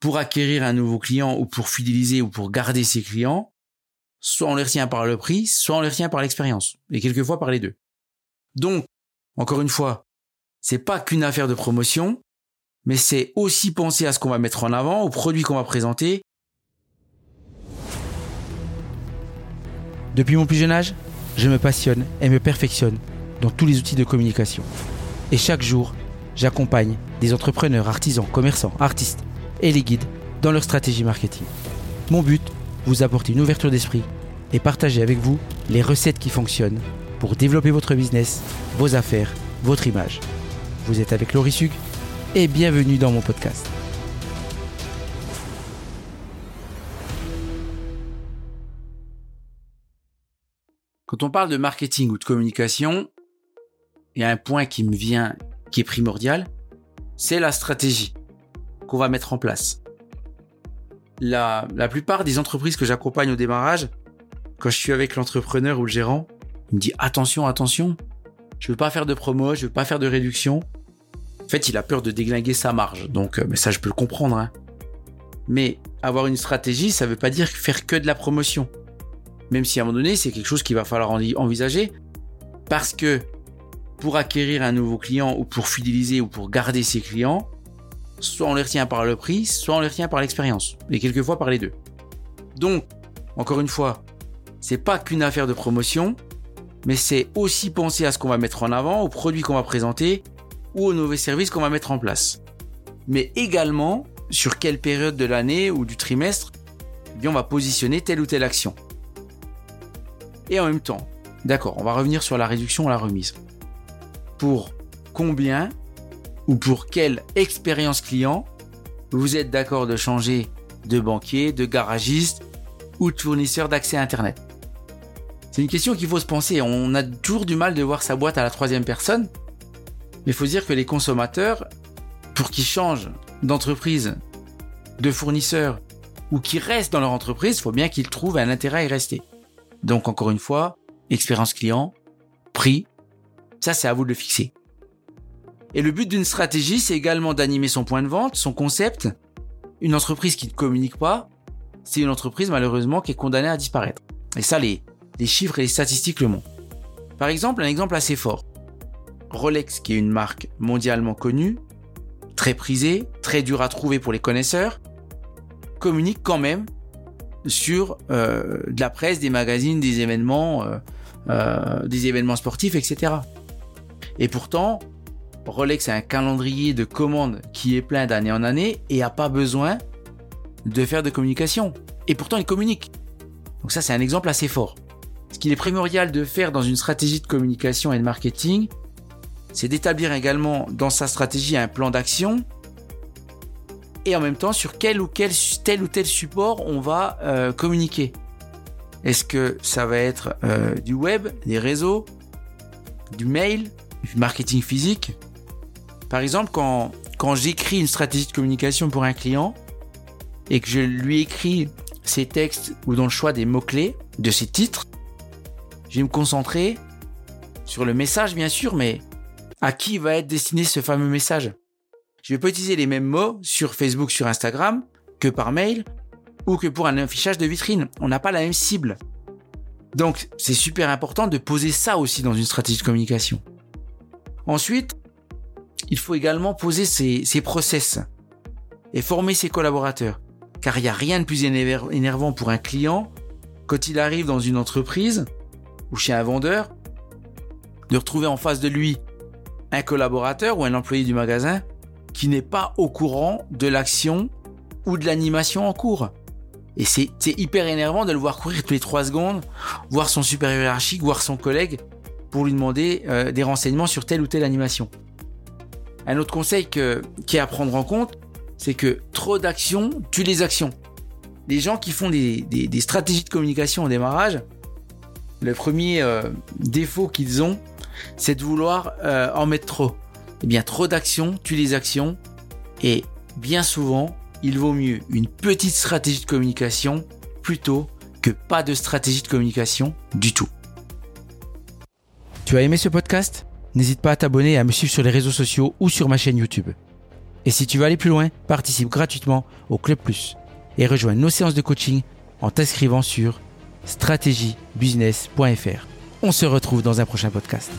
pour acquérir un nouveau client ou pour fidéliser ou pour garder ses clients, soit on les retient par le prix, soit on les retient par l'expérience, et quelquefois par les deux. Donc, encore une fois, c'est pas qu'une affaire de promotion, mais c'est aussi penser à ce qu'on va mettre en avant, aux produits qu'on va présenter. Depuis mon plus jeune âge, je me passionne et me perfectionne dans tous les outils de communication. Et chaque jour, j'accompagne des entrepreneurs, artisans, commerçants, artistes et les guides dans leur stratégie marketing. Mon but, vous apporter une ouverture d'esprit et partager avec vous les recettes qui fonctionnent pour développer votre business, vos affaires, votre image. Vous êtes avec Laurie Sug et bienvenue dans mon podcast. Quand on parle de marketing ou de communication, il y a un point qui me vient qui est primordial, c'est la stratégie qu'on va mettre en place. La, la plupart des entreprises que j'accompagne au démarrage, quand je suis avec l'entrepreneur ou le gérant, il me dit attention, attention, je veux pas faire de promo, je veux pas faire de réduction. En fait, il a peur de déglinguer sa marge. Donc, euh, mais ça, je peux le comprendre. Hein. Mais avoir une stratégie, ça veut pas dire faire que de la promotion. Même si à un moment donné, c'est quelque chose qu'il va falloir envisager. Parce que pour acquérir un nouveau client ou pour fidéliser ou pour garder ses clients, soit on les retient par le prix, soit on les retient par l'expérience. Et quelquefois par les deux. Donc, encore une fois, c'est pas qu'une affaire de promotion, mais c'est aussi penser à ce qu'on va mettre en avant, aux produits qu'on va présenter ou aux nouveaux services qu'on va mettre en place. Mais également sur quelle période de l'année ou du trimestre eh on va positionner telle ou telle action. Et en même temps, d'accord, on va revenir sur la réduction ou la remise. Pour combien ou pour quelle expérience client vous êtes d'accord de changer de banquier, de garagiste ou de fournisseur d'accès à Internet? C'est une question qu'il faut se penser. On a toujours du mal de voir sa boîte à la troisième personne. Mais il faut dire que les consommateurs, pour qu'ils changent d'entreprise, de fournisseur, ou qu'ils restent dans leur entreprise, il faut bien qu'ils trouvent un intérêt à y rester. Donc encore une fois, expérience client, prix, ça c'est à vous de le fixer. Et le but d'une stratégie, c'est également d'animer son point de vente, son concept. Une entreprise qui ne communique pas, c'est une entreprise malheureusement qui est condamnée à disparaître. Et ça, les, chiffres et les statistiques le montrent. Par exemple, un exemple assez fort. Rolex, qui est une marque mondialement connue, très prisée, très dure à trouver pour les connaisseurs, communique quand même sur euh, de la presse, des magazines, des événements, euh, euh, des événements sportifs, etc. Et pourtant, Rolex a un calendrier de commandes qui est plein d'année en année et a pas besoin de faire de communication. Et pourtant, il communique. Donc ça, c'est un exemple assez fort. Ce qu'il est primordial de faire dans une stratégie de communication et de marketing, c'est d'établir également dans sa stratégie un plan d'action et en même temps sur quel ou quel tel ou tel support on va euh, communiquer. Est-ce que ça va être euh, du web, des réseaux, du mail, du marketing physique? Par exemple, quand, quand j'écris une stratégie de communication pour un client et que je lui écris ses textes ou dans le choix des mots-clés de ses titres, je vais me concentrer sur le message, bien sûr, mais à qui va être destiné ce fameux message? Je vais pas utiliser les mêmes mots sur Facebook, sur Instagram, que par mail, ou que pour un affichage de vitrine. On n'a pas la même cible. Donc, c'est super important de poser ça aussi dans une stratégie de communication. Ensuite, il faut également poser ses, process et former ses collaborateurs. Car il n'y a rien de plus énervant pour un client quand il arrive dans une entreprise ou chez un vendeur, de retrouver en face de lui un collaborateur ou un employé du magasin qui n'est pas au courant de l'action ou de l'animation en cours. Et c'est hyper énervant de le voir courir tous les trois secondes, voir son supérieur hiérarchique, voir son collègue pour lui demander euh, des renseignements sur telle ou telle animation. Un autre conseil que, qui est à prendre en compte, c'est que trop d'actions tue les actions. Les gens qui font des, stratégies de communication au démarrage, le premier euh, défaut qu'ils ont, c'est de vouloir euh, en mettre trop. Eh bien, trop d'actions tue les actions. Et bien souvent, il vaut mieux une petite stratégie de communication plutôt que pas de stratégie de communication du tout. Tu as aimé ce podcast? N'hésite pas à t'abonner et à me suivre sur les réseaux sociaux ou sur ma chaîne YouTube. Et si tu veux aller plus loin, participe gratuitement au Club Plus et rejoins nos séances de coaching en t'inscrivant sur stratégiebusiness.fr. On se retrouve dans un prochain podcast.